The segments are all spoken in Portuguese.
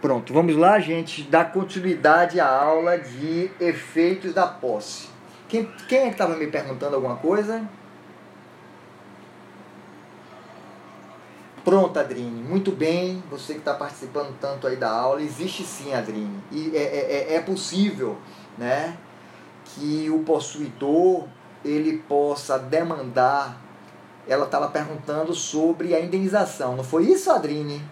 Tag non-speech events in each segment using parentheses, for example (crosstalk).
Pronto, vamos lá, gente, dar continuidade à aula de efeitos da posse. Quem, quem é que estava me perguntando alguma coisa? Pronto, Adrine, muito bem. Você que está participando tanto aí da aula, existe sim, Adrine. E é, é, é, é possível né, que o possuidor ele possa demandar. Ela estava perguntando sobre a indenização, não foi isso, Adrine?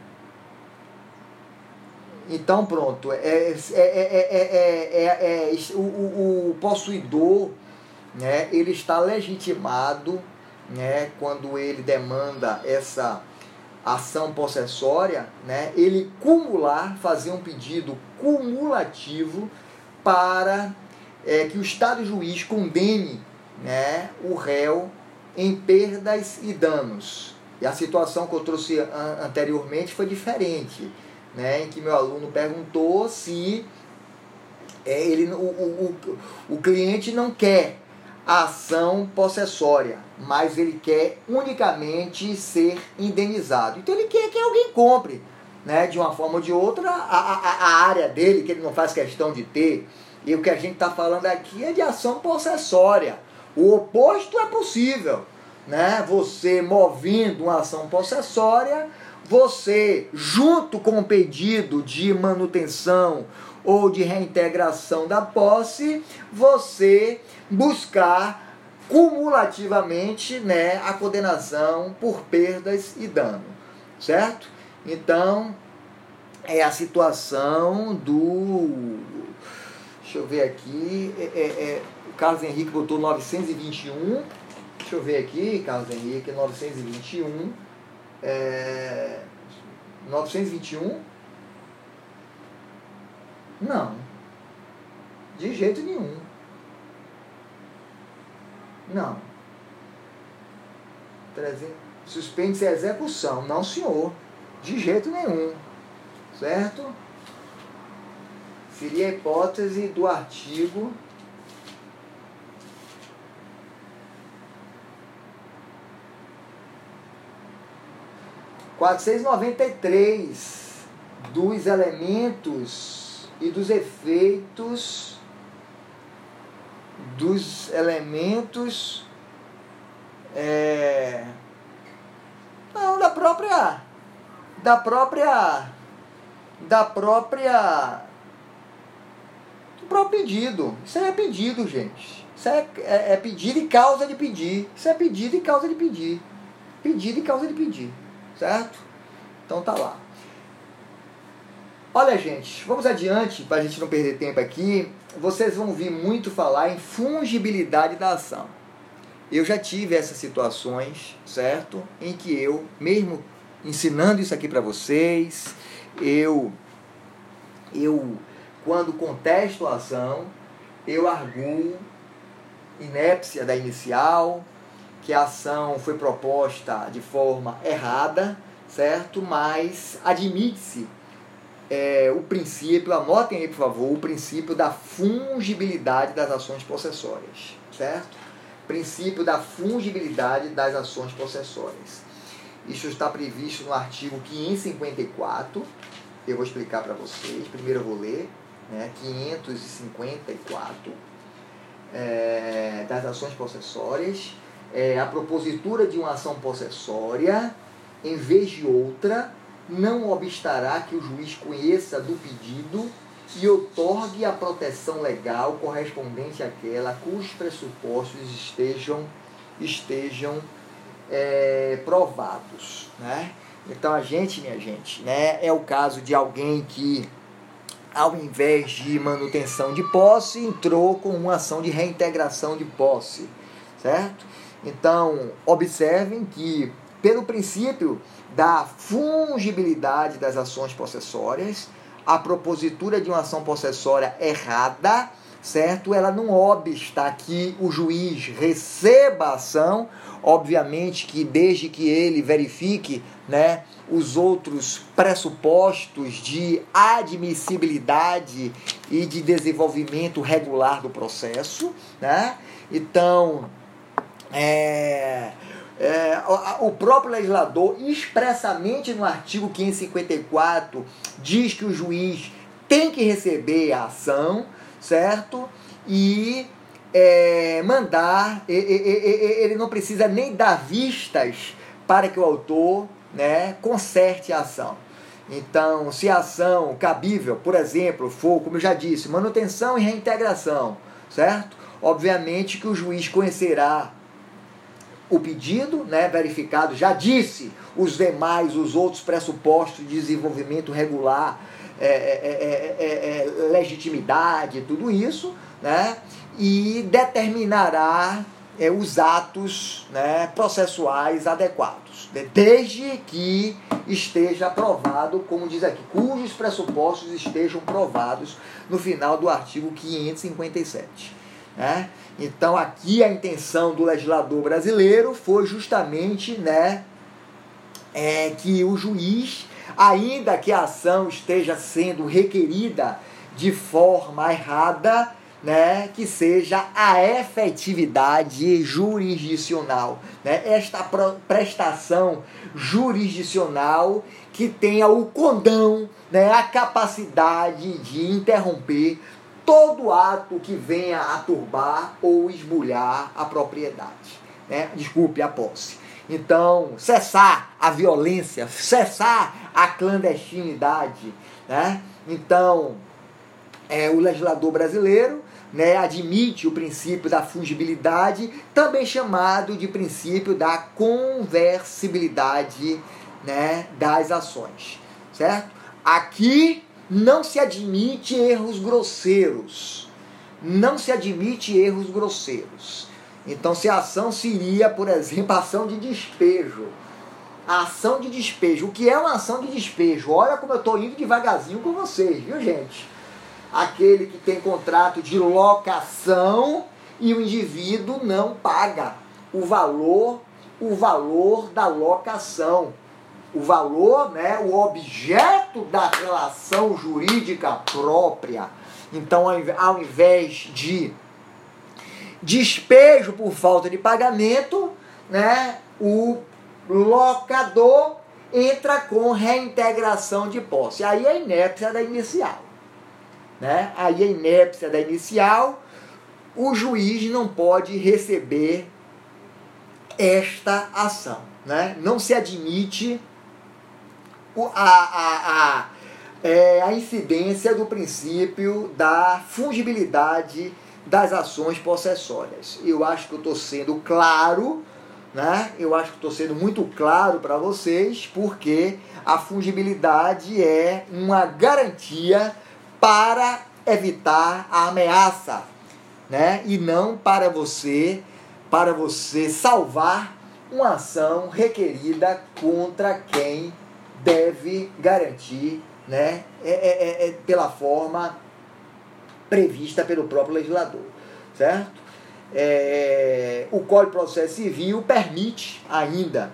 Então, pronto, é, é, é, é, o, o, possuidor né, ele está legitimado né, quando ele demanda essa ação possessória, né, ele cumular, fazer um pedido cumulativo para é, que o Estado juiz condene né, o réu em perdas e danos. E a situação que eu trouxe anteriormente foi diferente né, em que meu aluno perguntou se é, ele, o, o, o, o cliente não quer a ação possessória, mas ele quer unicamente ser indenizado. Então ele quer que alguém compre, né, de uma forma ou de outra, a, a, a área dele, que ele não faz questão de ter. E o que a gente está falando aqui é de ação possessória. O oposto é possível. Né? Você movendo uma ação possessória, você, junto com o pedido de manutenção ou de reintegração da posse, você buscar cumulativamente né, a condenação por perdas e dano, certo? Então, é a situação do. Deixa eu ver aqui. É, é, é, Carlos Henrique botou 921. Deixa eu ver aqui, Carlos Henrique, 921 é, 921? Não. De jeito nenhum. Não. 300, suspende-se a execução. Não, senhor. De jeito nenhum. Certo? Seria a hipótese do artigo 493 dos elementos e dos efeitos dos elementos é, não da própria da própria da própria do próprio pedido. Isso é pedido gente. Isso é, é, é pedido e causa de pedir. Isso é pedido e causa de pedir. Pedido e causa de pedir certo? Então tá lá. Olha, gente, vamos adiante para a gente não perder tempo aqui. Vocês vão ouvir muito falar em fungibilidade da ação. Eu já tive essas situações, certo? Em que eu, mesmo ensinando isso aqui para vocês, eu, eu, quando contesto a ação, eu arguo inépcia da inicial, que a ação foi proposta de forma errada, certo? Mas admite-se é, o princípio, anotem aí por favor, o princípio da fungibilidade das ações possessórias, certo? Princípio da fungibilidade das ações possessórias. Isso está previsto no artigo 554. Eu vou explicar para vocês. Primeiro eu vou ler, né? 554 é, das ações possessórias é, a propositura de uma ação possessória, em vez de outra, não obstará que o juiz conheça do pedido e otorgue a proteção legal correspondente àquela cujos pressupostos estejam, estejam é, provados. Né? Então a gente, minha gente, né, é o caso de alguém que, ao invés de manutenção de posse, entrou com uma ação de reintegração de posse, certo? Então, observem que, pelo princípio da fungibilidade das ações possessórias, a propositura de uma ação possessória errada, certo? Ela não obsta que o juiz receba a ação, obviamente que desde que ele verifique, né, os outros pressupostos de admissibilidade e de desenvolvimento regular do processo, né? Então, é, é, o próprio legislador, expressamente no artigo 554, diz que o juiz tem que receber a ação, certo? E é, mandar, ele não precisa nem dar vistas para que o autor né, conserte a ação. Então, se a ação cabível, por exemplo, for, como eu já disse, manutenção e reintegração, certo? Obviamente que o juiz conhecerá o pedido, né, verificado, já disse os demais, os outros pressupostos de desenvolvimento regular, é, é, é, legitimidade, tudo isso, né, e determinará os atos né, processuais adequados, desde que esteja provado, como diz aqui, cujos pressupostos estejam provados no final do artigo 557. Né? Então aqui a intenção do legislador brasileiro foi justamente né, é, que o juiz, ainda que a ação esteja sendo requerida de forma errada, né, que seja a efetividade jurisdicional, né, esta prestação jurisdicional que tenha o condão, né, a capacidade de interromper todo ato que venha a turbar ou esbulhar a propriedade. Né? Desculpe, a posse. Então, cessar a violência, cessar a clandestinidade. Né? Então, é, o legislador brasileiro né, admite o princípio da fungibilidade, também chamado de princípio da conversibilidade né, das ações. Certo? Aqui não se admite erros grosseiros. Não se admite erros grosseiros. Então, se a ação seria, por exemplo, ação de despejo. A ação de despejo. O que é uma ação de despejo? Olha como eu estou indo devagarzinho com vocês, viu, gente? Aquele que tem contrato de locação e o indivíduo não paga o valor, o valor da locação o valor, né, o objeto da relação jurídica própria. Então, ao invés de despejo por falta de pagamento, né, o locador entra com reintegração de posse. Aí é inépcia da inicial. Né? Aí a inépcia da inicial, o juiz não pode receber esta ação. Né? Não se admite a, a, a, é, a incidência do princípio da fungibilidade das ações possessórias. Eu acho que eu estou sendo claro, né? Eu acho que estou sendo muito claro para vocês, porque a fungibilidade é uma garantia para evitar a ameaça, né? E não para você, para você salvar uma ação requerida contra quem deve garantir né, é, é, é, é, pela forma prevista pelo próprio legislador. Certo? É, o Código de Processo Civil permite ainda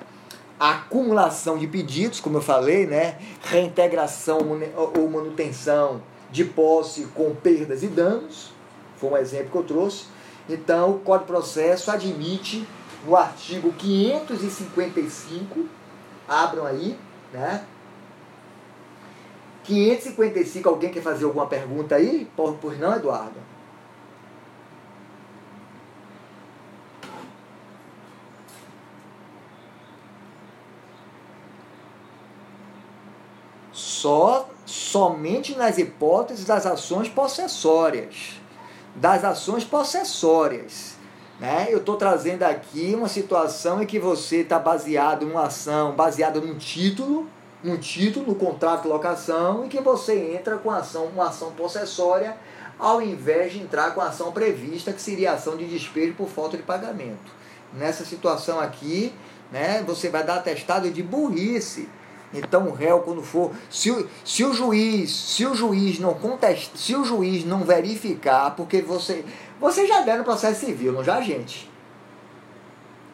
a acumulação de pedidos, como eu falei, né, reintegração ou manutenção de posse com perdas e danos, foi um exemplo que eu trouxe. Então, o Código de Processo admite no artigo 555, abram aí, né? 555, alguém quer fazer alguma pergunta aí? Pois não, Eduardo? Só, somente nas hipóteses das ações possessórias. Das ações possessórias. Né? Eu estou trazendo aqui uma situação em que você está baseado em uma ação, baseada num título, um título, no contrato de locação, em que você entra com ação, uma ação possessória, ao invés de entrar com a ação prevista, que seria ação de despejo por falta de pagamento. Nessa situação aqui, né, você vai dar atestado de burrice. Então o réu quando for, se, se o juiz, se o juiz não contesta, se o juiz não verificar, porque você você já der no processo civil, não já, gente?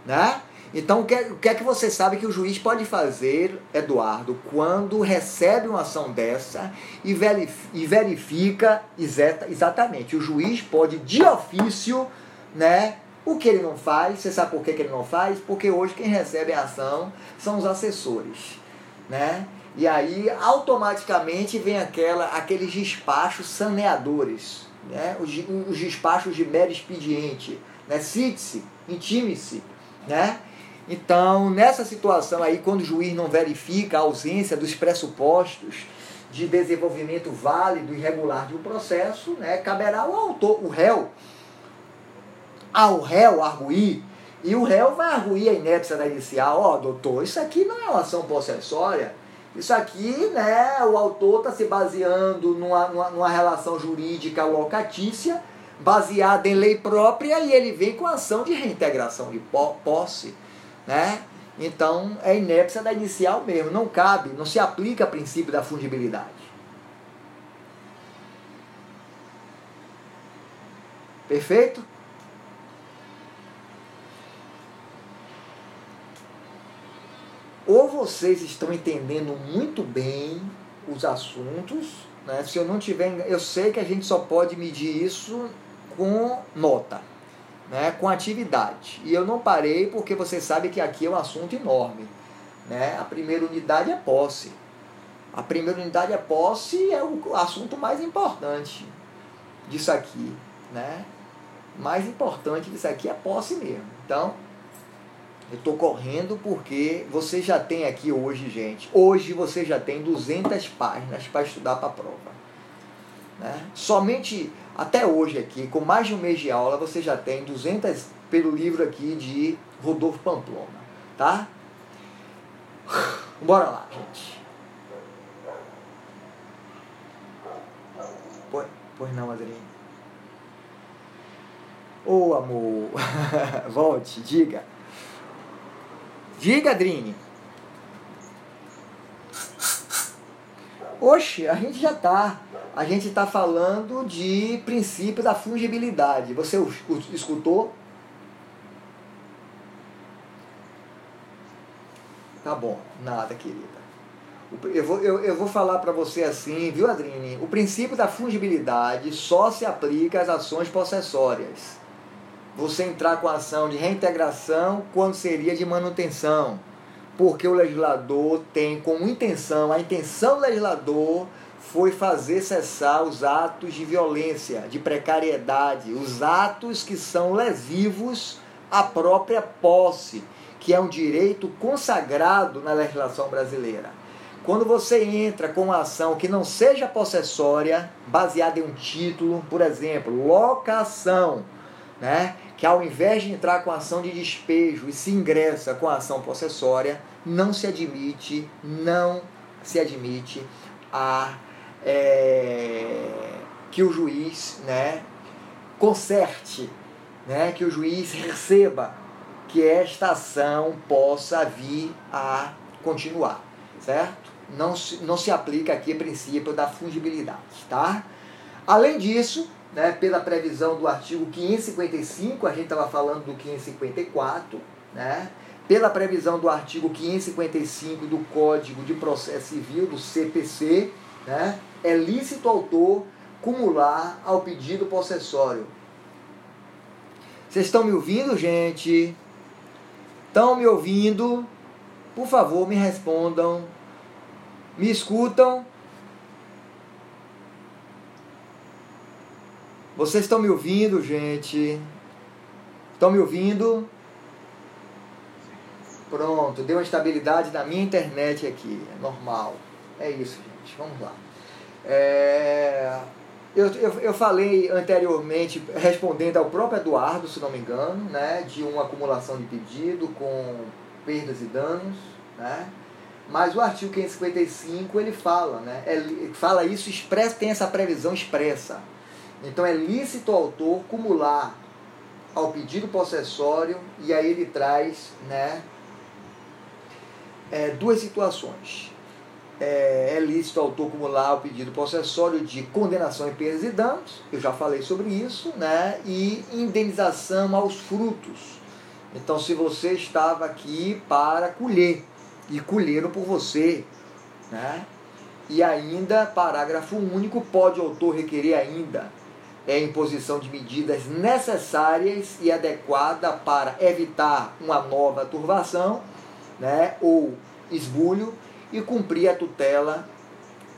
Né? Então, o que, é, o que é que você sabe que o juiz pode fazer, Eduardo, quando recebe uma ação dessa e verifica exatamente? O juiz pode, de ofício, né, O que ele não faz, você sabe por que, que ele não faz? Porque hoje quem recebe a ação são os assessores. Né? E aí automaticamente vem aquela, aqueles despachos saneadores, né? os, os despachos de mero expediente. Né? Cite-se, intime-se. Né? Então, nessa situação aí, quando o juiz não verifica a ausência dos pressupostos de desenvolvimento válido e regular de um processo, né, caberá ao autor, o réu, ao réu arguir, e o réu vai arguir a inépcia da inicial, ó, oh, doutor, isso aqui não é uma ação possessória, isso aqui, né, o autor está se baseando numa, numa, numa, relação jurídica locatícia, baseada em lei própria, e ele vem com ação de reintegração de posse, né? Então é inépcia da inicial mesmo, não cabe, não se aplica o princípio da fungibilidade. Perfeito? Ou vocês estão entendendo muito bem os assuntos, né? Se eu não tiver, eu sei que a gente só pode medir isso com nota né, com atividade. E eu não parei porque você sabe que aqui é um assunto enorme. Né? A primeira unidade é posse. A primeira unidade é posse é o assunto mais importante disso aqui. Né? Mais importante disso aqui é posse mesmo. Então, eu estou correndo porque você já tem aqui hoje, gente. Hoje você já tem 200 páginas para estudar para a prova. Né? Somente até hoje aqui, com mais de um mês de aula, você já tem 200 pelo livro aqui de Rodolfo Pamplona, tá? (sighs) Bora lá, gente. Pois, pois não, Adriane. Ô, oh, amor. (laughs) Volte, diga. Diga, Adrine. Oxe, a gente já tá. A gente está falando de princípio da fungibilidade. Você escutou? Tá bom, nada, querida. Eu vou, eu, eu vou falar para você assim, viu, Adrine? O princípio da fungibilidade só se aplica às ações possessórias. Você entrar com a ação de reintegração quando seria de manutenção porque o legislador tem como intenção, a intenção do legislador foi fazer cessar os atos de violência, de precariedade, os atos que são lesivos à própria posse, que é um direito consagrado na legislação brasileira. Quando você entra com uma ação que não seja possessória, baseada em um título, por exemplo, locação, né? que ao invés de entrar com ação de despejo e se ingressa com a ação possessória, não se admite, não se admite a é, que o juiz né, conserte, né, que o juiz receba que esta ação possa vir a continuar, certo? Não se, não se aplica aqui o princípio da fungibilidade, tá? Além disso, né, pela previsão do artigo 555, a gente estava falando do 554, né, pela previsão do artigo 555 do Código de Processo Civil, do CPC, né, é lícito autor cumular ao pedido possessório. Vocês estão me ouvindo, gente? Estão me ouvindo? Por favor, me respondam. Me escutam? Vocês estão me ouvindo, gente? Estão me ouvindo? Pronto, deu uma estabilidade na minha internet aqui. É normal. É isso, gente. Vamos lá. É... Eu, eu, eu falei anteriormente, respondendo ao próprio Eduardo, se não me engano, né, de uma acumulação de pedido com perdas e danos, né? Mas o artigo 555 ele fala, né? É, fala isso expressa, tem essa previsão expressa então é lícito ao autor cumular ao pedido possessório e aí ele traz né, é, duas situações. É, é lícito ao autor cumular o pedido possessório de condenação em perdas e danos, eu já falei sobre isso, né, e indenização aos frutos. Então, se você estava aqui para colher e colheram por você, né, e ainda, parágrafo único, pode o autor requerer ainda é imposição de medidas necessárias e adequadas para evitar uma nova turbação né, ou esbulho e cumprir a tutela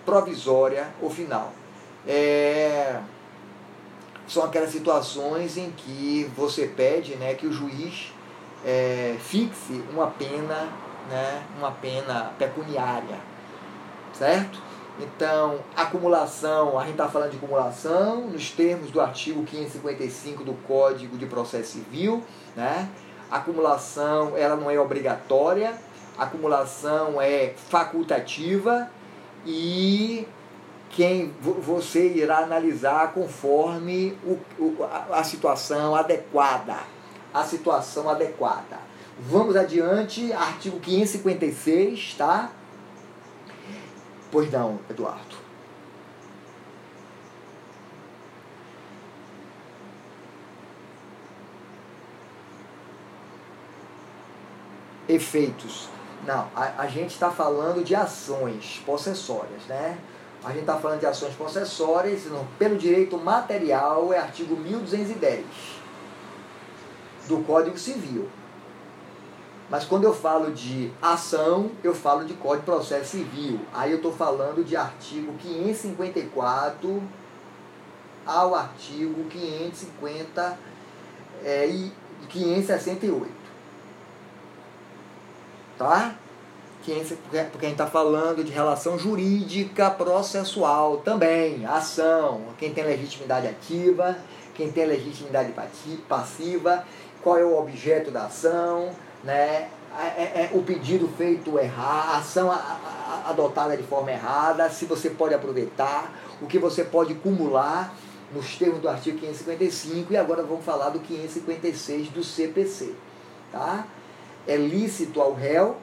provisória ou final. É, são aquelas situações em que você pede né, que o juiz é, fixe uma pena, né, uma pena pecuniária, certo? Então, acumulação, a gente está falando de acumulação nos termos do artigo 555 do Código de Processo Civil, né? acumulação ela não é obrigatória, acumulação é facultativa e quem você irá analisar conforme o, o, a, a situação adequada. A situação adequada. Vamos adiante, artigo 556, tá? Pois não, Eduardo. Efeitos. Não, a, a gente está falando de ações possessórias, né? A gente está falando de ações possessórias, no, pelo direito material, é artigo 1210 do Código Civil. Mas quando eu falo de ação, eu falo de Código de Processo Civil. Aí eu estou falando de artigo 554 ao artigo 550 é, e 568. Tá? Porque a gente está falando de relação jurídica processual também, ação, quem tem legitimidade ativa, quem tem legitimidade passiva, qual é o objeto da ação, né? É, é, é, o pedido feito errado, a ação adotada de forma errada, se você pode aproveitar, o que você pode acumular nos termos do artigo 555 e agora vamos falar do 556 do CPC. Tá? É lícito ao réu,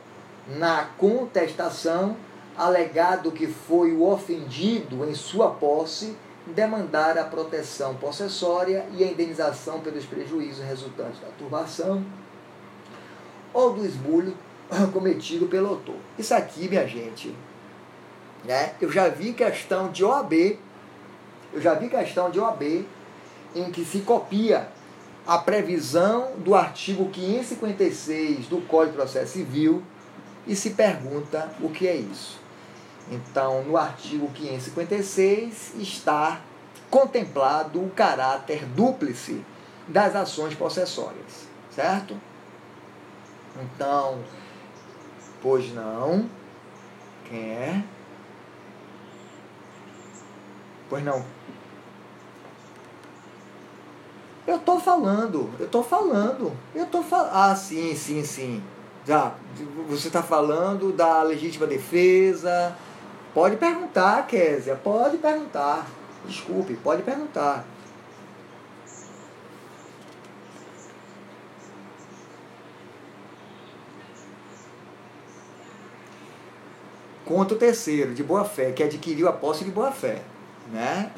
na contestação, alegado que foi o ofendido em sua posse, demandar a proteção possessória e a indenização pelos prejuízos resultantes da turbação ou do esbulho (coughs) cometido pelo autor. Isso aqui, minha gente, né? eu já vi questão de OAB, eu já vi questão de OAB em que se copia a previsão do artigo 556 do Código de Processo Civil e se pergunta o que é isso. Então, no artigo 556 está contemplado o caráter dúplice das ações possessórias, certo? Então, pois não. Quem é? Pois não. Eu tô falando, eu tô falando, eu tô falando. Ah, sim, sim, sim. Já, você está falando da legítima defesa. Pode perguntar, Késia, pode perguntar. Desculpe, pode perguntar. Contra o terceiro, de boa fé, que adquiriu a posse de boa fé. Né?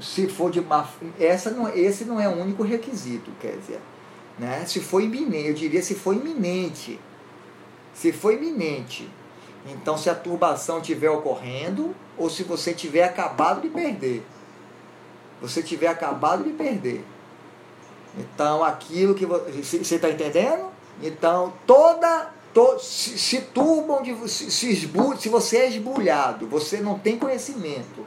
se for de má essa não, esse não é o único requisito, quer dizer, né? Se for iminente, eu diria se for iminente. Se for iminente. Então, se a turbação estiver ocorrendo ou se você tiver acabado de perder. Você tiver acabado de perder. Então, aquilo que você está entendendo? Então, toda. To, se, se turbam, de, se, se, esbulha, se você é esbulhado, você não tem conhecimento.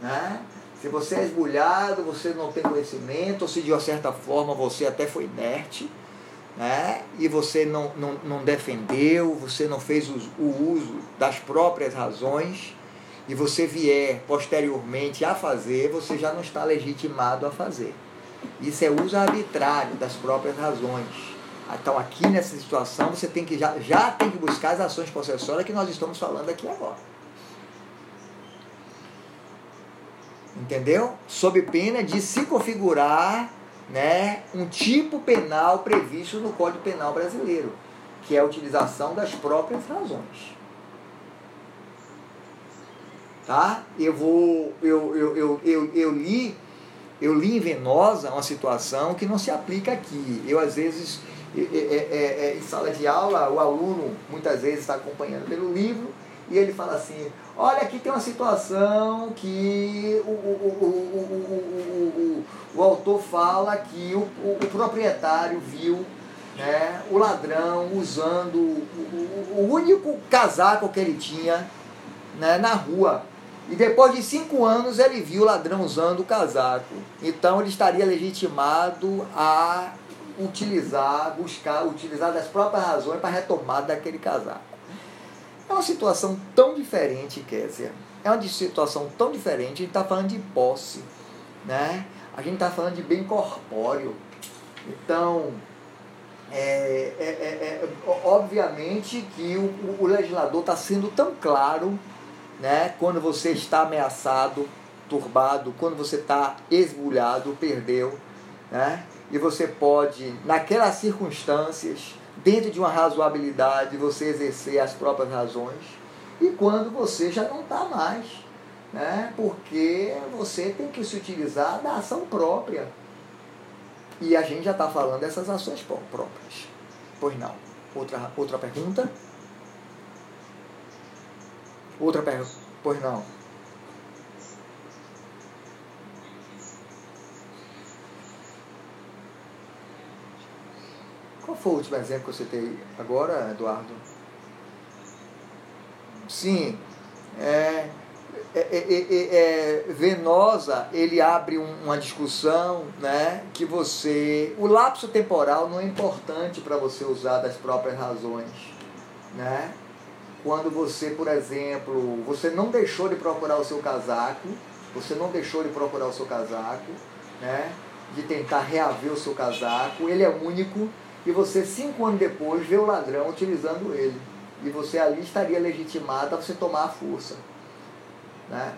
Né? Se você é esbulhado, você não tem conhecimento, ou se de uma certa forma você até foi inerte, né? e você não, não, não defendeu, você não fez o, o uso das próprias razões, e você vier posteriormente a fazer, você já não está legitimado a fazer. Isso é uso arbitrário das próprias razões. Então aqui nessa situação você tem que já, já tem que buscar as ações possessórias que nós estamos falando aqui agora. Entendeu? Sob pena de se configurar né, um tipo penal previsto no Código Penal brasileiro, que é a utilização das próprias razões. Tá? Eu vou. Eu, eu, eu, eu, eu li. Eu li em Venosa uma situação que não se aplica aqui. Eu às vezes é, é, é, em sala de aula, o aluno muitas vezes está acompanhando pelo livro e ele fala assim, olha aqui tem uma situação que o, o, o, o, autor fala que o, proprietário viu né, o ladrão usando o, o único casaco que ele tinha né, na rua. E depois de cinco anos ele viu o ladrão usando o casaco. Então ele estaria legitimado a utilizar, buscar, utilizar das próprias razões para a retomada daquele casaco. É uma situação tão diferente, Kézia. É uma situação tão diferente. A gente está falando de posse, né? A gente está falando de bem corpóreo. Então, é, é, é, é obviamente que o, o legislador está sendo tão claro né? quando você está ameaçado, turbado, quando você está esbulhado, perdeu. Né? E você pode, naquelas circunstâncias, dentro de uma razoabilidade, você exercer as próprias razões. E quando você já não está mais, né? porque você tem que se utilizar da ação própria. E a gente já está falando dessas ações próprias. Pois não. Outra, outra pergunta? Outra pergunta. Pois não. Qual foi o último exemplo que você teve agora, Eduardo? Sim. É, é, é, é, Venosa, ele abre uma discussão né, que você. O lapso temporal não é importante para você usar das próprias razões. Né? Quando você, por exemplo, você não deixou de procurar o seu casaco, você não deixou de procurar o seu casaco, né? de tentar reaver o seu casaco, ele é único, e você cinco anos depois vê o ladrão utilizando ele. E você ali estaria legitimado a você tomar a força. Né?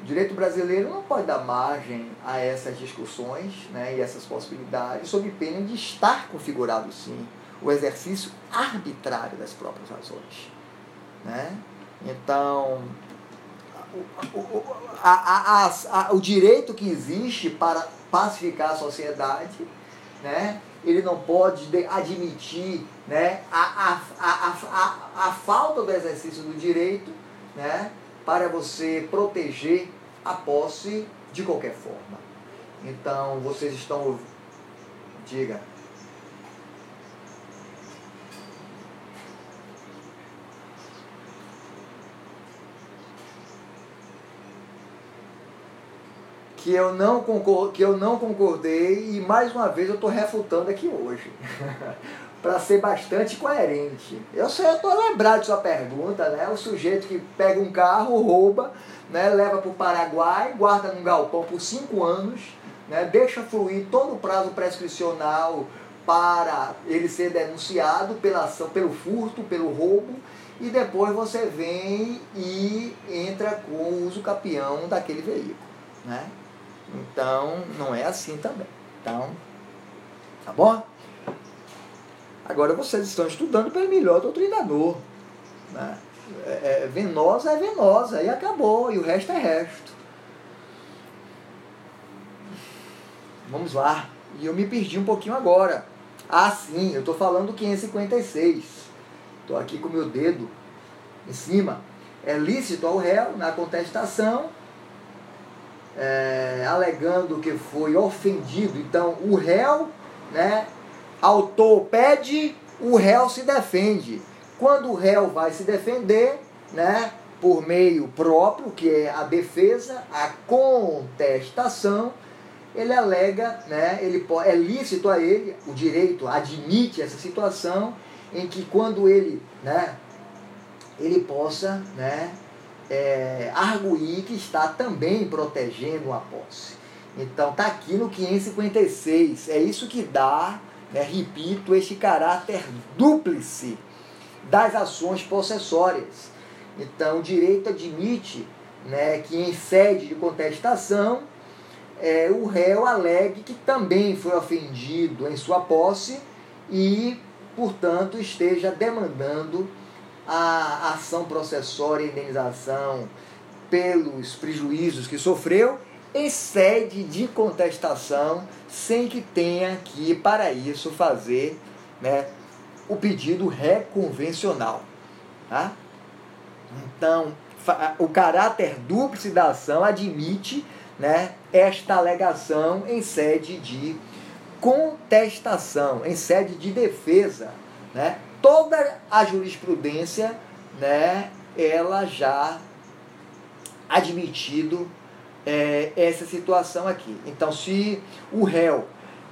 O direito brasileiro não pode dar margem a essas discussões né, e essas possibilidades, sob pena de estar configurado, sim, o exercício arbitrário das próprias razões. Né? Então, o, o, a, a, a, o direito que existe para pacificar a sociedade, né? Ele não pode admitir né? a, a, a, a, falta do exercício do direito né? para você proteger a posse de qualquer forma. Então, vocês estão. Diga. Que eu não, concor que eu não concordei e mais uma vez eu estou refutando aqui hoje. (laughs) para ser bastante coerente. Eu sei, eu estou lembrado de sua pergunta, né? O sujeito que pega um carro, rouba, né? leva para o Paraguai, guarda num galpão por cinco anos, né? deixa fluir todo o prazo prescricional para ele ser denunciado pela ação, pelo furto, pelo roubo, e depois você vem e entra com o uso capião daquele veículo. Né? Então, não é assim também. Então, tá bom? Agora vocês estão estudando pelo melhor doutrinador. Né? É, é, venosa é venosa, e acabou, e o resto é resto. Vamos lá. E eu me perdi um pouquinho agora. Ah, sim, eu estou falando 556. Estou aqui com o meu dedo em cima. É lícito ao réu, na contestação, é, alegando que foi ofendido. Então, o réu, né, autor pede, o réu se defende. Quando o réu vai se defender, né, por meio próprio, que é a defesa, a contestação, ele alega, né, ele é lícito a ele, o direito admite essa situação em que quando ele, né, ele possa, né, é, arguir que está também protegendo a posse. Então está aqui no 556. É isso que dá, né, repito, este caráter dúplice das ações possessórias. Então o direito admite né, que em sede de contestação é, o réu alegue que também foi ofendido em sua posse e, portanto, esteja demandando a ação processória e indenização pelos prejuízos que sofreu em sede de contestação, sem que tenha que, para isso, fazer né, o pedido reconvencional. Tá? Então, o caráter dúplice da ação admite né, esta alegação em sede de contestação, em sede de defesa. Né? Toda a jurisprudência, né, ela já admitido é, essa situação aqui. Então, se o réu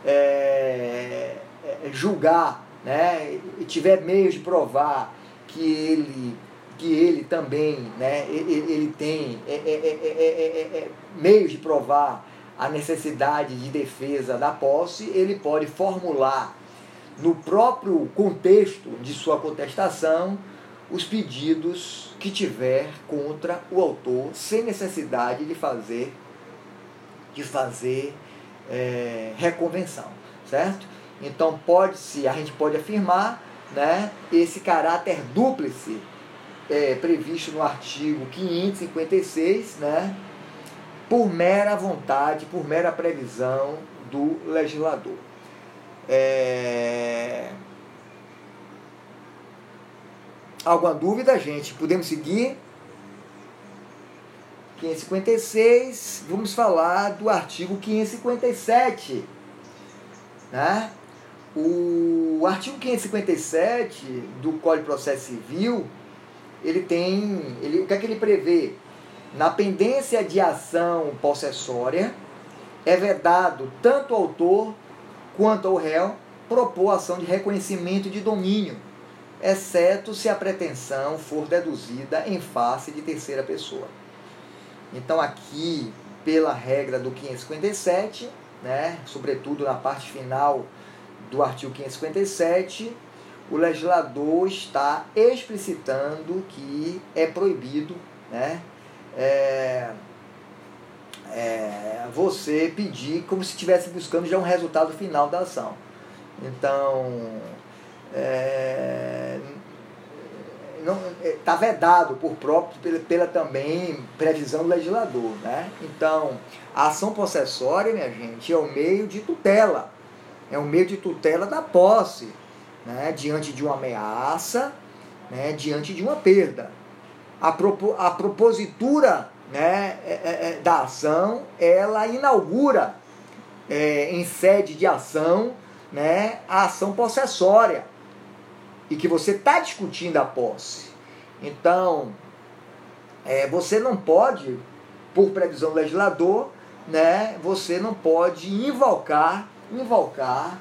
é, é, julgar né, tiver meios de provar que ele que ele também né, ele tem é, é, é, meios de provar a necessidade de defesa da posse, ele pode formular no próprio contexto de sua contestação os pedidos que tiver contra o autor, sem necessidade de fazer de fazer é, reconvenção, certo? Então pode-se, a gente pode afirmar, né, esse caráter dúplice é, previsto no artigo 556, né, por mera vontade, por mera previsão do legislador. É... Alguma dúvida, gente? Podemos seguir? 556, vamos falar do artigo 557. Né? O artigo 557 do Código de Processo Civil, ele tem, ele, o que é que ele prevê? Na pendência de ação possessória, é vedado tanto ao autor quanto ao réu propor ação de reconhecimento de domínio, exceto se a pretensão for deduzida em face de terceira pessoa. Então aqui, pela regra do 557, né, sobretudo na parte final do artigo 557, o legislador está explicitando que é proibido né, é, é, você pedir como se estivesse buscando já um resultado final da ação. Então, é, está é, vedado por próprio, pela, pela também previsão do legislador. Né? Então, a ação possessória, minha gente, é o meio de tutela. É o meio de tutela da posse, né? diante de uma ameaça, né? diante de uma perda. A, propo, a propositura né? É, é, é da ação, ela inaugura é, em sede de ação né? a ação possessória e que você está discutindo a posse. Então, é, você não pode, por previsão do legislador, né, você não pode invocar, invocar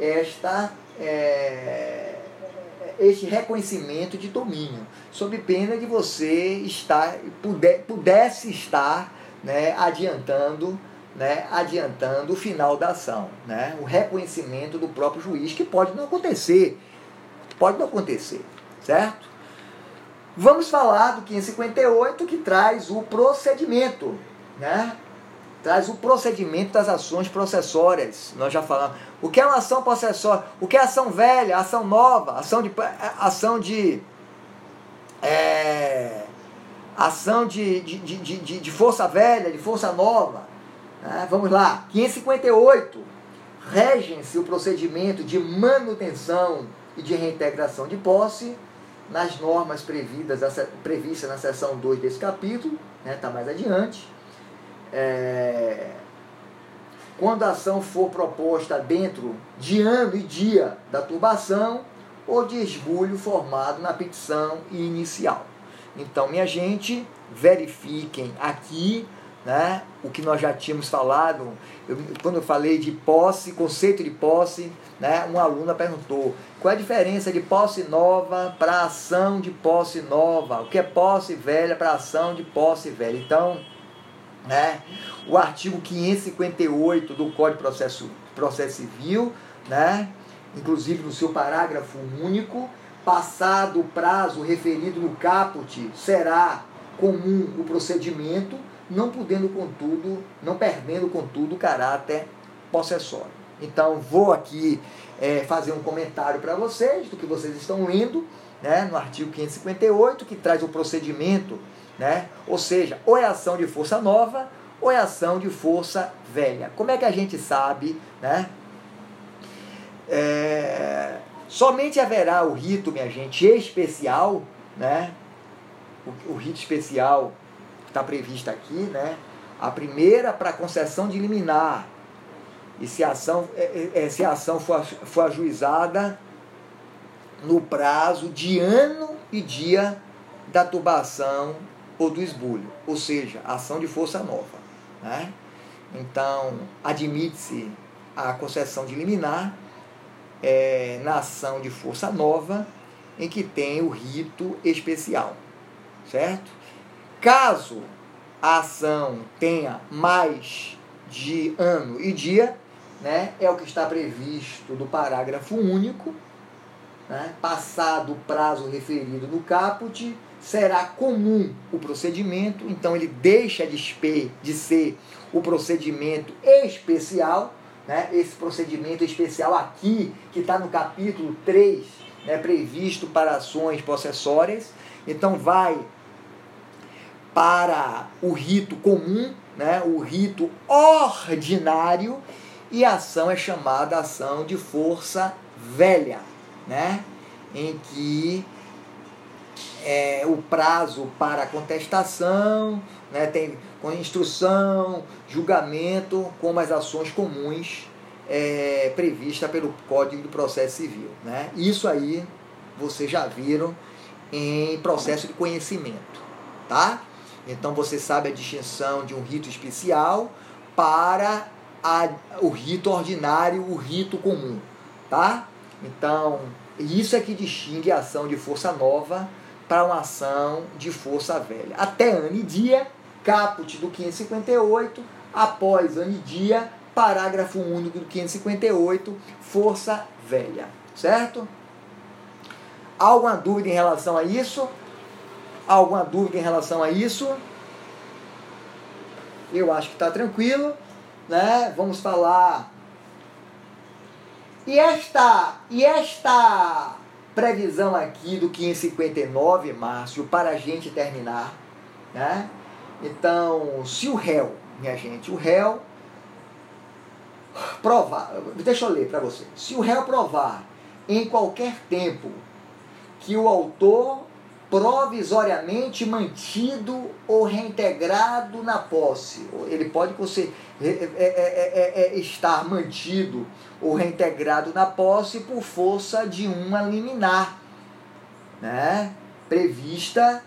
esta, é, este reconhecimento de domínio, sob pena de você estar, puder, pudesse estar né, adiantando né, adiantando o final da ação, né, o reconhecimento do próprio juiz, que pode não acontecer. Pode não acontecer, certo? Vamos falar do 558 que traz o procedimento, né? Traz o procedimento das ações processórias. Nós já falamos. O que é uma ação processória? O que é ação velha, ação nova, ação de ação de é, ação de, de, de, de, de força velha, de força nova. Né? Vamos lá, 558. Regem-se o procedimento de manutenção e de reintegração de posse nas normas previstas, previstas na seção 2 desse capítulo, está né, tá mais adiante. É, quando a ação for proposta dentro de ano e dia da turbação ou de esbulho formado na petição inicial. Então, minha gente, verifiquem aqui né? o que nós já tínhamos falado, eu, quando eu falei de posse, conceito de posse, né? uma aluna perguntou qual é a diferença de posse nova para ação de posse nova, o que é posse velha para ação de posse velha. Então, né? o artigo 558 do Código de Processo, Processo Civil, né? inclusive no seu parágrafo único, passado o prazo referido no caput, será comum o procedimento não podendo, contudo, não perdendo, contudo, o caráter possessório. Então, vou aqui é, fazer um comentário para vocês do que vocês estão lendo, né, no artigo 558, que traz o procedimento, né, ou seja, ou é ação de força nova ou é ação de força velha. Como é que a gente sabe, né? É, somente haverá o rito, minha gente, especial, né? o, o rito especial está previsto aqui, né? A primeira para concessão de liminar. E se a ação, é, é, é, se a ação for, for ajuizada no prazo de ano e dia da tubação ou do esbulho, ou seja, ação de força nova. Né? Então, admite-se a concessão de liminar é, na ação de força nova em que tem o rito especial, certo? Caso a ação tenha mais de ano e dia, né, é o que está previsto do parágrafo único, né, passado o prazo referido no caput, será comum o procedimento, então ele deixa de, ser o procedimento especial, né, esse procedimento especial aqui, que está no capítulo 3, né, previsto para ações possessórias, então vai para o rito comum, né, o rito ordinário, e a ação é chamada ação de força velha, né, em que é, o prazo para contestação, né, tem com instrução, julgamento, como as ações comuns é, prevista pelo Código do Processo Civil. Né? Isso aí vocês já viram em processo de conhecimento. Tá? Então você sabe a distinção de um rito especial para a, o rito ordinário, o rito comum, tá? Então, isso é que distingue a ação de força nova para uma ação de força velha. Até ano e dia, caput do 558, após ano e dia, parágrafo único do 558, força velha, certo? Alguma dúvida em relação a isso? Alguma dúvida em relação a isso? Eu acho que está tranquilo, né? Vamos falar. E esta, e esta previsão aqui do 559, Márcio, para a gente terminar, né? Então, se o réu, minha gente, o réu provar, deixa eu ler para você. Se o réu provar em qualquer tempo que o autor provisoriamente mantido ou reintegrado na posse. Ele pode você, é, é, é, estar mantido ou reintegrado na posse por força de uma liminar, né? prevista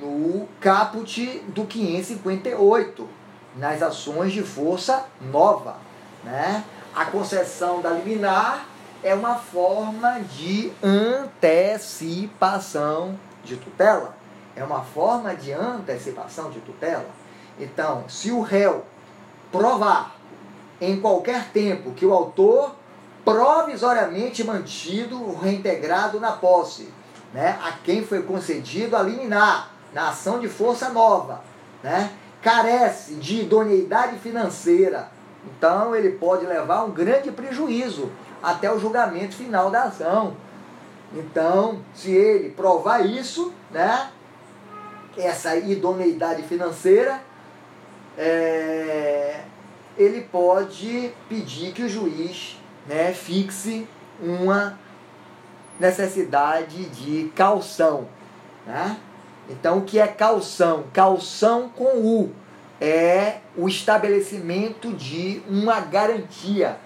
no caput do 558, nas ações de força nova. Né? A concessão da liminar é uma forma de antecipação de tutela, é uma forma de antecipação de tutela. Então, se o réu provar em qualquer tempo que o autor provisoriamente mantido reintegrado na posse, né, a quem foi concedido a liminar na ação de força nova, né, carece de idoneidade financeira, então ele pode levar um grande prejuízo até o julgamento final da ação. Então, se ele provar isso, né, essa idoneidade financeira, é, ele pode pedir que o juiz né, fixe uma necessidade de calção. Né? Então, o que é calção? Calção com U é o estabelecimento de uma garantia.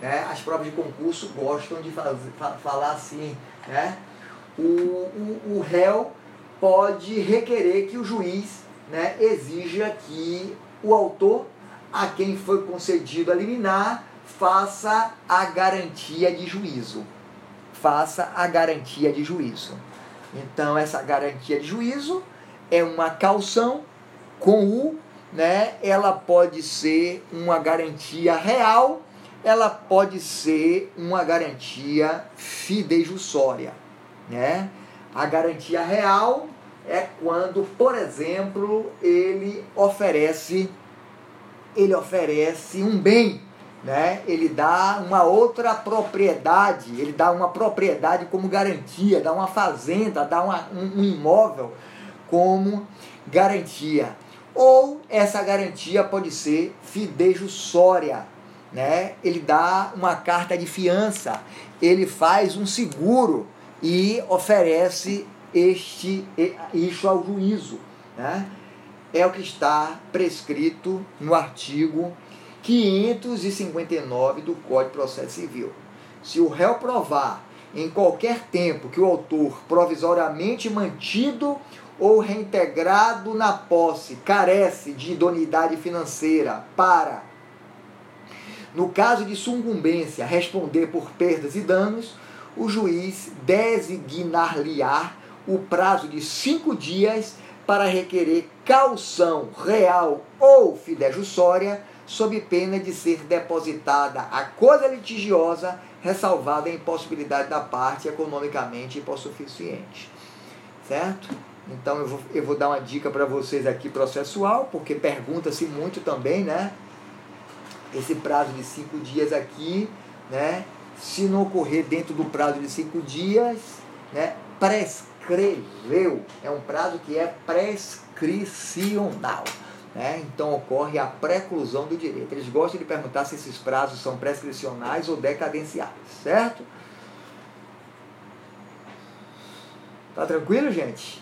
Né? As provas de concurso gostam de fazer, falar assim, né? o, o, o réu pode requerer que o juiz né, exija que o autor a quem foi concedido a liminar faça a garantia de juízo. Faça a garantia de juízo. Então, essa garantia de juízo é uma calção com o, né? Ela pode ser uma garantia real ela pode ser uma garantia fidejussória, né? A garantia real é quando, por exemplo, ele oferece ele oferece um bem, né? Ele dá uma outra propriedade, ele dá uma propriedade como garantia, dá uma fazenda, dá uma, um, um imóvel como garantia. Ou essa garantia pode ser fidejussória, né? Ele dá uma carta de fiança, ele faz um seguro e oferece este isso ao juízo. Né? É o que está prescrito no artigo 559 do Código de Processo Civil. Se o réu provar em qualquer tempo que o autor provisoriamente mantido ou reintegrado na posse carece de idoneidade financeira para, no caso de sucumbência, responder por perdas e danos, o juiz designar-lhe-á o prazo de cinco dias para requerer calção real ou fidejussória, sob pena de ser depositada a coisa litigiosa, ressalvada a impossibilidade da parte economicamente hipossuficiente. Certo? Então eu vou, eu vou dar uma dica para vocês aqui processual, porque pergunta-se muito também, né? Esse prazo de cinco dias aqui, né? Se não ocorrer dentro do prazo de cinco dias, né? Prescreveu. É um prazo que é prescricional. Né? Então ocorre a preclusão do direito. Eles gostam de perguntar se esses prazos são prescricionais ou decadenciais, certo? Tá tranquilo, gente?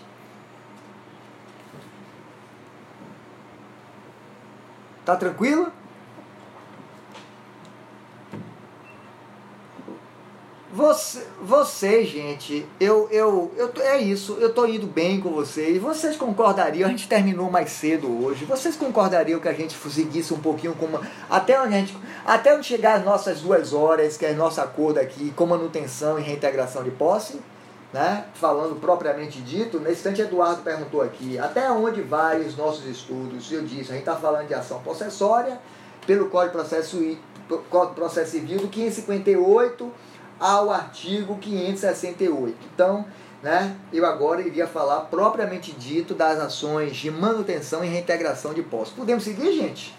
Tá tranquilo? Você, você gente, eu, eu, eu, é isso, eu tô indo bem com vocês. Vocês concordariam? A gente terminou mais cedo hoje. Vocês concordariam que a gente seguisse um pouquinho com uma, até onde a gente, até onde chegar as nossas duas horas, que é nosso acordo aqui, com manutenção e reintegração de posse? né, falando propriamente dito, nesse instante Eduardo perguntou aqui, até onde vai os nossos estudos? Eu disse, a gente está falando de ação possessória pelo Código de Processo, Código de Processo Civil do 558 ao artigo 568. Então, né, eu agora iria falar propriamente dito das ações de manutenção e reintegração de postos. Podemos seguir, gente?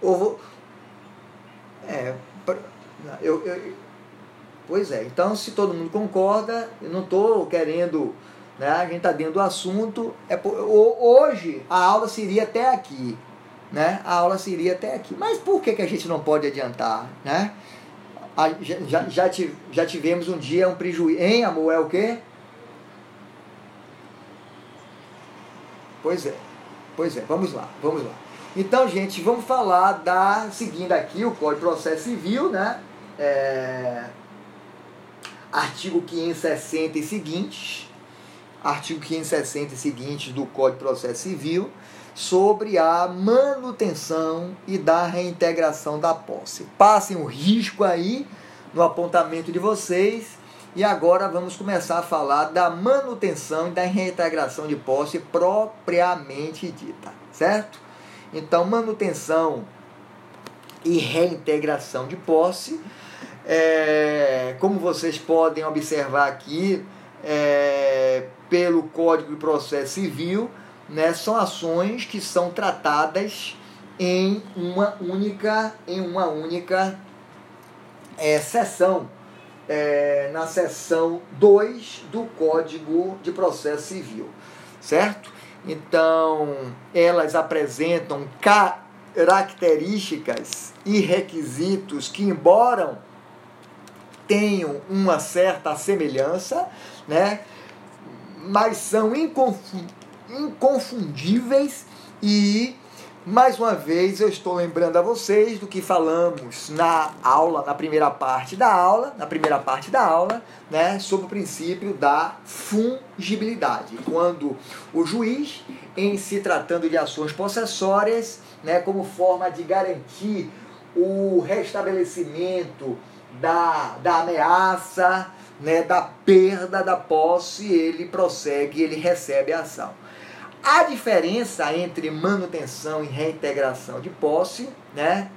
Ou vou... É, eu, eu Pois é, então se todo mundo concorda, eu não estou querendo, né, a gente está dentro do assunto, é, hoje a aula seria até aqui, né, a aula seria até aqui, mas por que, que a gente não pode adiantar, né? A, já, já, já tivemos um dia um prejuízo, hein amor, é o quê? Pois é, pois é, vamos lá, vamos lá. Então, gente, vamos falar da, seguindo aqui o Código de Processo Civil, né? É, artigo 560 e seguintes, artigo 560 e seguintes do Código de Processo Civil, sobre a manutenção e da reintegração da posse. Passem o risco aí no apontamento de vocês e agora vamos começar a falar da manutenção e da reintegração de posse propriamente dita, certo? Então, manutenção e reintegração de posse é, como vocês podem observar aqui, é, pelo Código de Processo Civil, né, são ações que são tratadas em uma única, em uma única é, sessão, é, na seção 2 do Código de Processo Civil, certo? Então, elas apresentam características e requisitos que, embora tenham uma certa semelhança, né? mas são inconfundíveis e mais uma vez eu estou lembrando a vocês do que falamos na aula, na primeira parte da aula, na primeira parte da aula, né, sobre o princípio da fungibilidade. Quando o juiz, em se tratando de ações possessórias, né, como forma de garantir o restabelecimento da, da ameaça, né, da perda da posse, ele prossegue, ele recebe a ação. A diferença entre manutenção e reintegração de posse, né,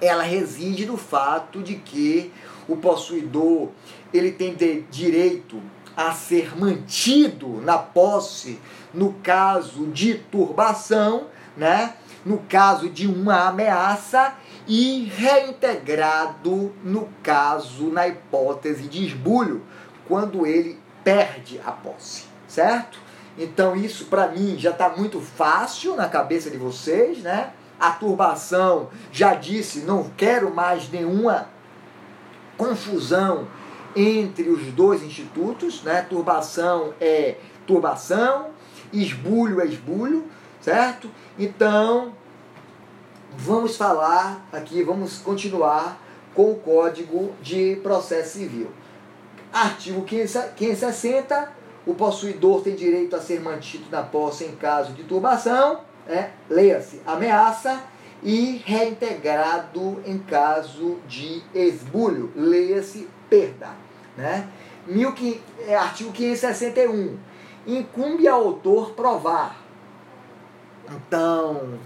ela reside no fato de que o possuidor ele tem direito a ser mantido na posse no caso de turbação, né? No caso de uma ameaça e reintegrado no caso, na hipótese de esbulho, quando ele perde a posse, certo? Então isso para mim já está muito fácil na cabeça de vocês, né? A turbação já disse, não quero mais nenhuma confusão entre os dois institutos, né? Turbação é turbação, esbulho é esbulho, certo? Então, vamos falar aqui, vamos continuar com o Código de Processo Civil. Artigo 560, o possuidor tem direito a ser mantido na posse em caso de turbação, é, leia-se, ameaça, e reintegrado em caso de esbulho, leia-se, perda. Né? É, artigo 561, incumbe ao autor provar. Então,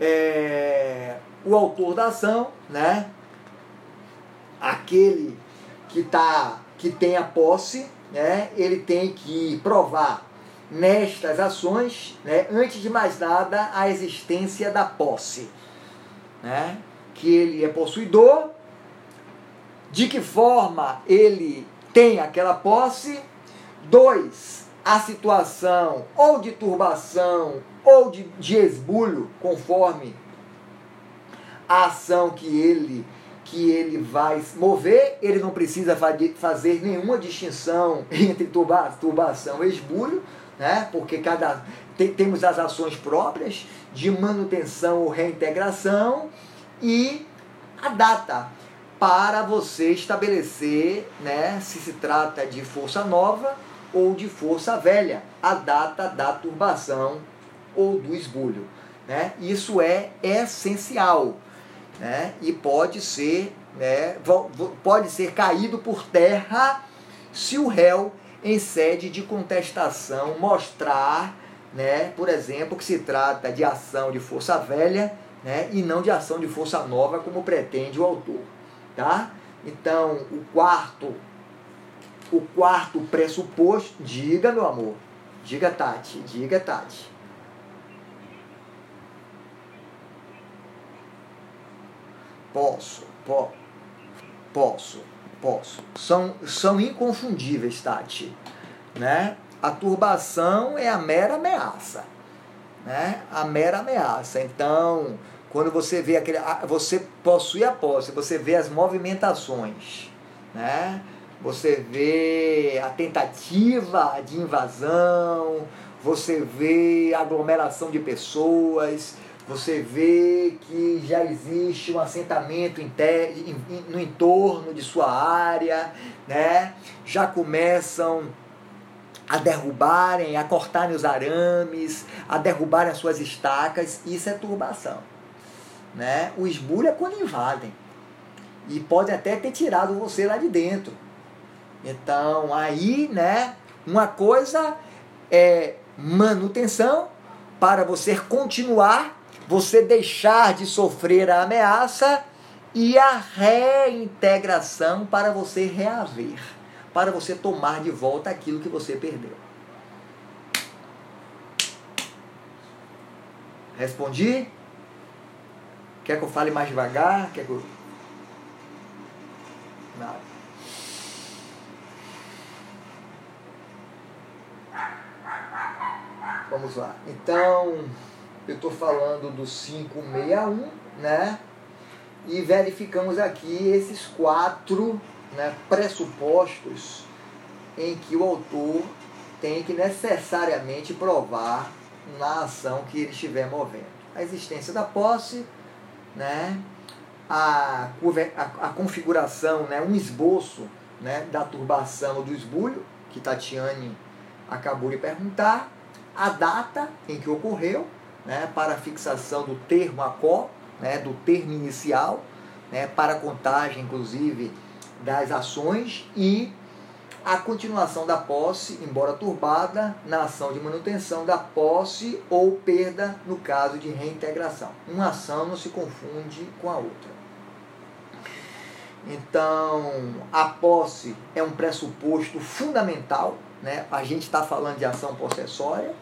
é, o autor da ação, né, aquele que, tá, que tem a posse, né, ele tem que provar nestas ações, né, antes de mais nada, a existência da posse. Né, que ele é possuidor, de que forma ele tem aquela posse. Dois, a situação ou de turbação ou de, de esbulho, conforme a ação que ele que ele vai mover, ele não precisa fazer nenhuma distinção (laughs) entre turba, turbação e esbulho, né? porque cada tem, temos as ações próprias de manutenção ou reintegração e a data para você estabelecer né, se se trata de força nova ou de força velha, a data da turbação ou do esbulho. Né? Isso é essencial né? e pode ser, né, pode ser caído por terra se o réu, em sede de contestação, mostrar, né, por exemplo, que se trata de ação de força velha né, e não de ação de força nova, como pretende o autor. Tá? Então, o quarto, o quarto pressuposto, diga, meu amor, diga, Tati, diga, Tati. Posso, po, posso, posso. São, são inconfundíveis, Tati. Né? A turbação é a mera ameaça. Né? A mera ameaça. Então, quando você vê aquele. Você possui a posse, você vê as movimentações. Né? Você vê a tentativa de invasão, você vê aglomeração de pessoas, você vê que já existe um assentamento no entorno de sua área, né? já começam a derrubarem, a cortarem os arames, a derrubarem as suas estacas, isso é turbação. Né? O esbulho é quando invadem. E pode até ter tirado você lá de dentro. Então, aí, né, uma coisa é manutenção para você continuar você deixar de sofrer a ameaça e a reintegração para você reaver, para você tomar de volta aquilo que você perdeu. Respondi? Quer que eu fale mais devagar? Quer que eu... Nada. Vamos lá. Então, eu estou falando do 561, né? E verificamos aqui esses quatro né, pressupostos em que o autor tem que necessariamente provar na ação que ele estiver movendo. A existência da posse, né? a, a, a configuração, né? um esboço né? da turbação do esbulho, que Tatiane acabou de perguntar, a data em que ocorreu, né, para a fixação do termo ACO, né, do termo inicial, né, para a contagem, inclusive, das ações e a continuação da posse, embora turbada, na ação de manutenção da posse ou perda no caso de reintegração. Uma ação não se confunde com a outra. Então, a posse é um pressuposto fundamental, né? a gente está falando de ação possessória,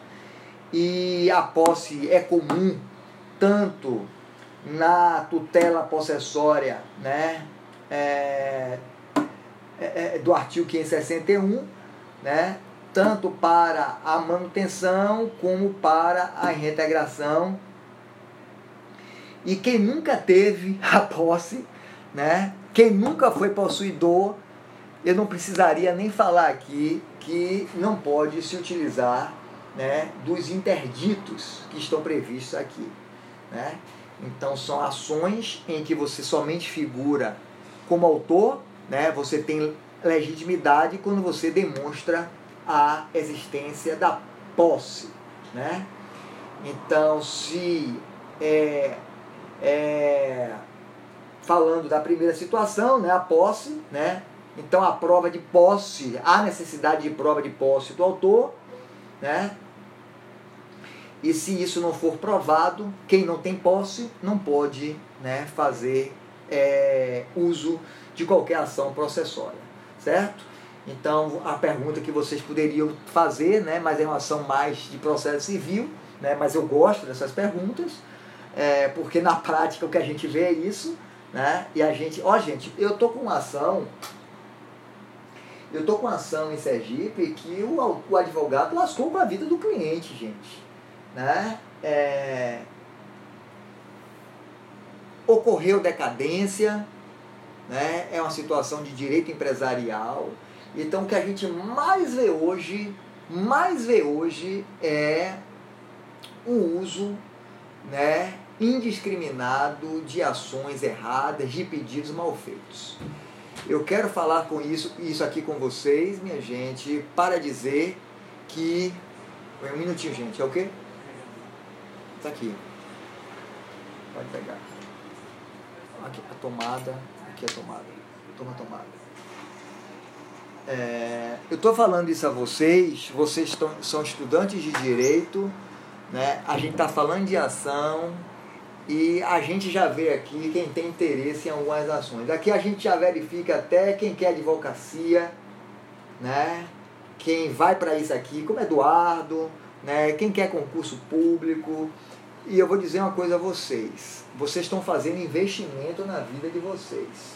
e a posse é comum tanto na tutela possessória né, é, é, é do artigo 561, né, tanto para a manutenção como para a reintegração. E quem nunca teve (laughs) a posse, né, quem nunca foi possuidor, eu não precisaria nem falar aqui que não pode se utilizar né, dos interditos que estão previstos aqui. Né? Então são ações em que você somente figura como autor, né? você tem legitimidade quando você demonstra a existência da posse. Né? Então, se é, é, falando da primeira situação, né, a posse, né, então a prova de posse, a necessidade de prova de posse do autor, né, e se isso não for provado, quem não tem posse não pode né, fazer é, uso de qualquer ação processória, certo? Então a pergunta que vocês poderiam fazer, né, mas é uma ação mais de processo civil, né, mas eu gosto dessas perguntas, é, porque na prática o que a gente vê é isso, né, e a gente, ó gente, eu tô com uma ação, eu tô com uma ação em Sergipe que o, o advogado lascou com a vida do cliente, gente né? É, ocorreu decadência, né? é uma situação de direito empresarial. Então o que a gente mais vê hoje, mais vê hoje é o uso né, indiscriminado de ações erradas, de pedidos mal feitos. Eu quero falar com isso, isso aqui com vocês, minha gente, para dizer que. Um minutinho, gente, é o quê? Tá aqui. Pode pegar. Aqui a tomada. Aqui a tomada. Toma a tomada. É, eu estou falando isso a vocês, vocês estão, são estudantes de direito, né? a gente está falando de ação e a gente já vê aqui quem tem interesse em algumas ações. Aqui a gente já verifica até quem quer advocacia, né? quem vai para isso aqui, como Eduardo, né? quem quer concurso público, e eu vou dizer uma coisa a vocês: vocês estão fazendo investimento na vida de vocês.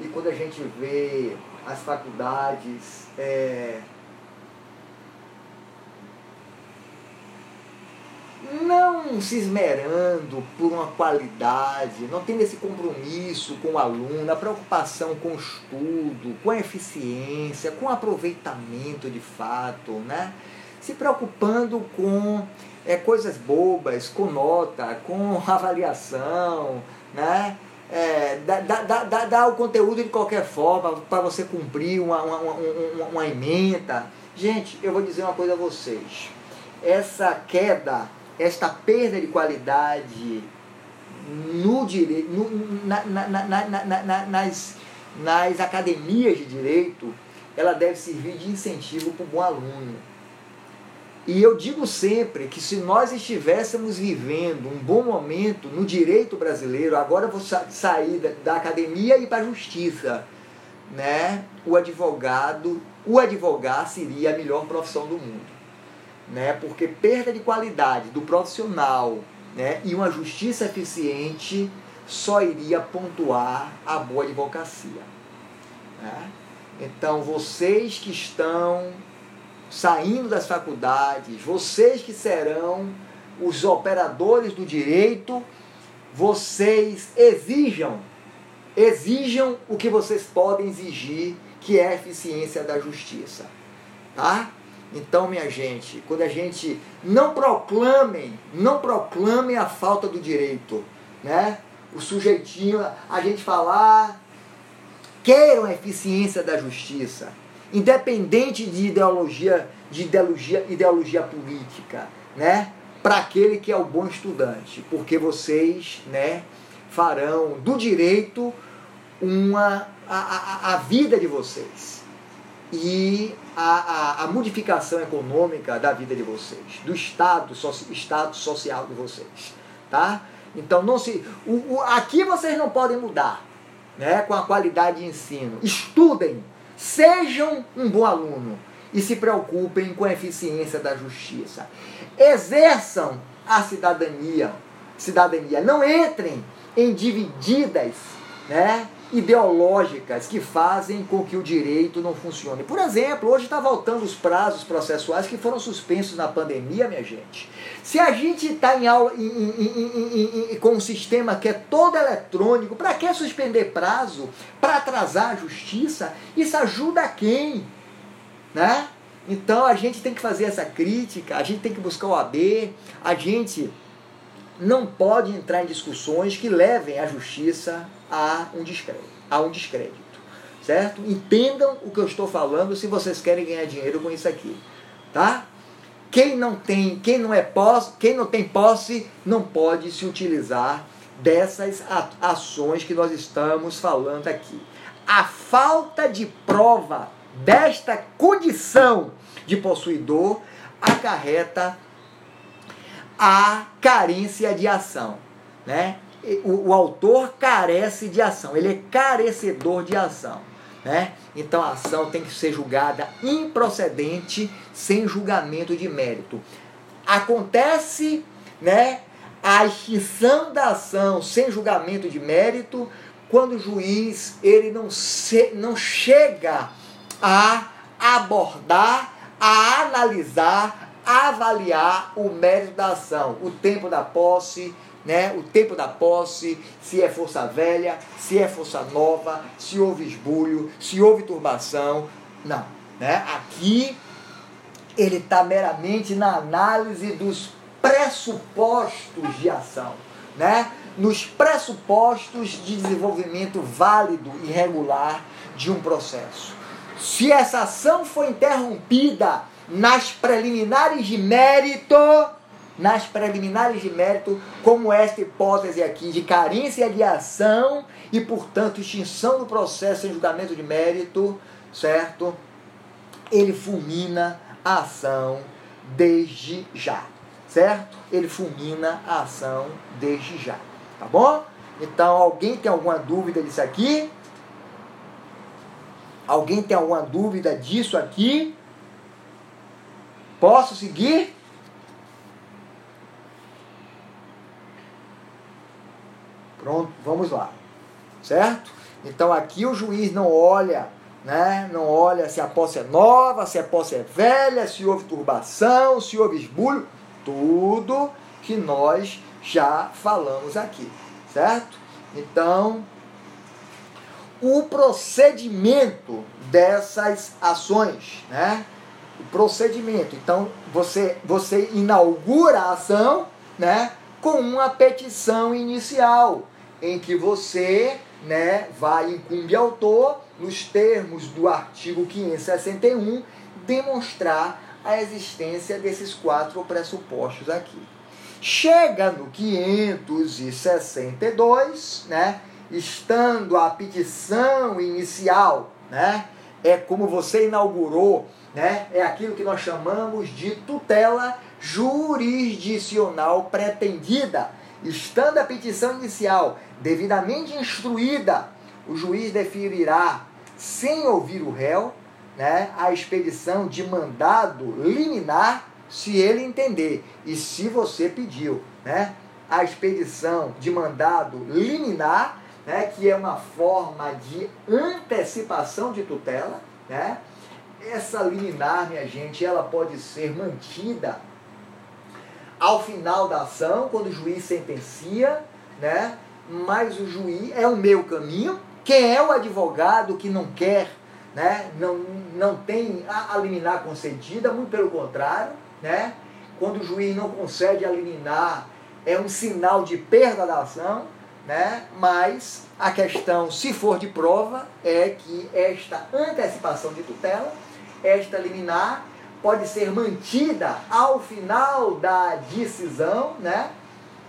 E quando a gente vê as faculdades é, não se esmerando por uma qualidade, não tendo esse compromisso com o aluno, a preocupação com o estudo, com a eficiência, com o aproveitamento de fato, né? se preocupando com é, coisas bobas, com nota, com (laughs) avaliação, né? É, dá, dá, dá, dá, o conteúdo de qualquer forma para você cumprir uma, uma, uma, uma emenda. Gente, eu vou dizer uma coisa a vocês. Essa queda, esta perda de qualidade no direito, no, na, na, na, nas, nas academias de direito, ela deve servir de incentivo para o bom aluno e eu digo sempre que se nós estivéssemos vivendo um bom momento no direito brasileiro, agora eu vou sair da, academia e ir para a justiça, né? O advogado, o advogar seria a melhor profissão do mundo, né? Porque perda de qualidade do profissional, né? E uma justiça eficiente só iria pontuar a boa advocacia, né? Então vocês que estão saindo das faculdades, vocês que serão os operadores do direito, vocês exijam, exijam o que vocês podem exigir, que é a eficiência da justiça. Tá? Então, minha gente, quando a gente não proclamem, não proclamem a falta do direito, né? O sujeitinho, a gente falar, queiram a eficiência da justiça independente de ideologia, de ideologia, ideologia política, né? Para aquele que é o bom estudante, porque vocês, né, farão do direito uma a, a, a vida de vocês e a, a, a, modificação econômica da vida de vocês, do estado, so, estado social de vocês, tá? Então não se, o, o, aqui vocês não podem mudar, né? Com a qualidade de ensino. Estudem Sejam um bom aluno e se preocupem com a eficiência da justiça. Exerçam a cidadania, cidadania. Não entrem em divididas, né? Ideológicas que fazem com que o direito não funcione. Por exemplo, hoje está voltando os prazos processuais que foram suspensos na pandemia, minha gente. Se a gente está em aula em, em, em, com um sistema que é todo eletrônico, para que suspender prazo? Para atrasar a justiça? Isso ajuda quem? Né? Então a gente tem que fazer essa crítica, a gente tem que buscar o AB, a gente não pode entrar em discussões que levem a justiça a um descrédito, a um descrédito, certo? Entendam o que eu estou falando se vocês querem ganhar dinheiro com isso aqui, tá? Quem não tem, quem não é posse, quem não tem posse, não pode se utilizar dessas ações que nós estamos falando aqui. A falta de prova desta condição de possuidor acarreta a carência de ação, né? O, o, autor carece de ação, ele é carecedor de ação, né? Então a ação tem que ser julgada improcedente, sem julgamento de mérito. Acontece, né, a extinção da ação sem julgamento de mérito quando o juiz ele não, se, não chega a abordar, a analisar, a avaliar o mérito da ação, o tempo da posse, né? O tempo da posse, se é força velha, se é força nova, se houve esbulho, se houve turbação. Não, né? Aqui ele está meramente na análise dos pressupostos de ação, né? Nos pressupostos de desenvolvimento válido e regular de um processo. Se essa ação foi interrompida nas preliminares de mérito, nas preliminares de mérito, como esta hipótese aqui de carência de ação e, portanto, extinção do processo em julgamento de mérito, certo? Ele fulmina a ação desde já, certo? Ele fulmina a ação desde já, tá bom? Então, alguém tem alguma dúvida disso aqui? Alguém tem alguma dúvida disso aqui? Posso seguir? Pronto, vamos lá. Certo? Então aqui o juiz não olha, né? Não olha se a posse é nova, se a posse é velha, se houve turbação, se houve esbulho, tudo que nós já falamos aqui, certo? Então, o procedimento dessas ações, né? O procedimento. Então, você, você inaugura a ação, né? Com uma petição inicial, em que você, né, vai incumbe autor, nos termos do artigo 561, demonstrar a existência desses quatro pressupostos aqui. Chega no 562, né? estando a petição inicial, né? É como você inaugurou, né? É aquilo que nós chamamos de tutela jurisdicional pretendida. Estando a petição inicial devidamente instruída, o juiz deferirá, sem ouvir o réu, né, a expedição de mandado liminar, se ele entender e se você pediu, né, a expedição de mandado liminar né, que é uma forma de antecipação de tutela. Né? Essa liminar, minha gente, ela pode ser mantida ao final da ação, quando o juiz sentencia, né? mas o juiz é o meu caminho. Quem é o advogado que não quer, né? não, não tem a, liminar concedida, muito pelo contrário, né? quando o juiz não concede a liminar, é um sinal de perda da ação né? mas a questão, se for de prova, é que esta antecipação de tutela, esta liminar, pode ser mantida ao final da decisão, né?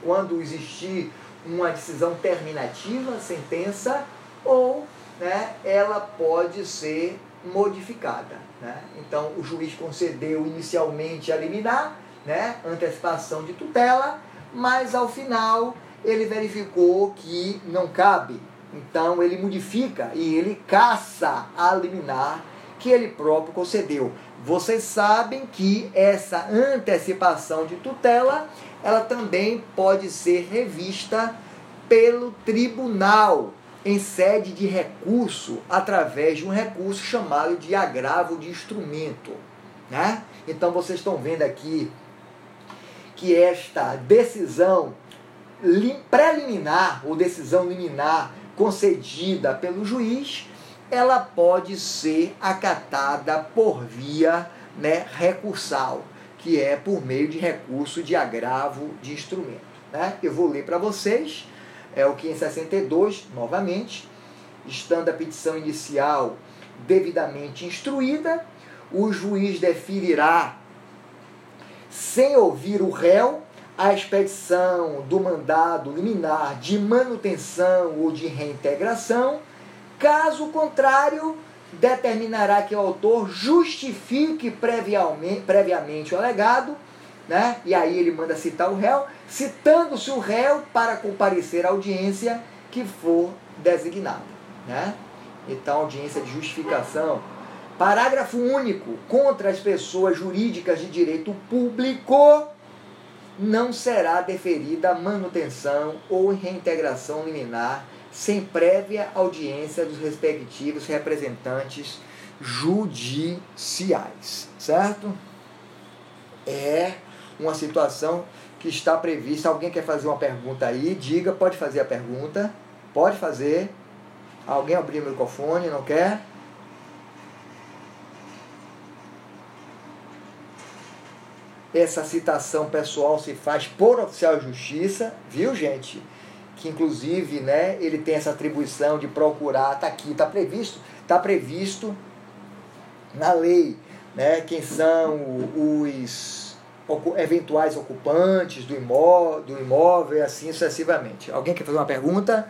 quando existir uma decisão terminativa, sentença, ou né, ela pode ser modificada. Né? Então, o juiz concedeu inicialmente a liminar, né, antecipação de tutela, mas ao final ele verificou que não cabe. Então ele modifica e ele caça a liminar que ele próprio concedeu. Vocês sabem que essa antecipação de tutela, ela também pode ser revista pelo tribunal, em sede de recurso através de um recurso chamado de agravo de instrumento. Né? Então vocês estão vendo aqui que esta decisão preliminar ou decisão liminar concedida pelo juiz, ela pode ser acatada por via né, recursal, que é por meio de recurso de agravo de instrumento. Né? Eu vou ler para vocês, é o 562, novamente, estando a petição inicial devidamente instruída, o juiz definirá, sem ouvir o réu, a expedição do mandado liminar de manutenção ou de reintegração, caso contrário, determinará que o autor justifique previamente, o alegado, né? e aí ele manda citar o réu, citando-se o réu para comparecer à audiência que for designada. Né? Então, audiência de justificação. Parágrafo único. Contra as pessoas jurídicas de direito público não será deferida manutenção ou reintegração liminar sem prévia audiência dos respectivos representantes judiciais, certo? É uma situação que está prevista. Alguém quer fazer uma pergunta aí? Diga, pode fazer a pergunta. Pode fazer. Alguém abriu o microfone, não quer? essa citação pessoal se faz por oficial de justiça, viu, gente? Que inclusive, né, ele tem essa atribuição de procurar, tá aqui, tá previsto, tá previsto na lei, né, quem são os eventuais ocupantes do imóvel, do imóvel e assim sucessivamente. Alguém quer fazer uma pergunta?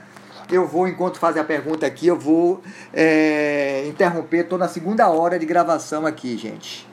Eu vou, enquanto faz a pergunta aqui, eu vou é, interromper, estou na segunda hora de gravação aqui, gente.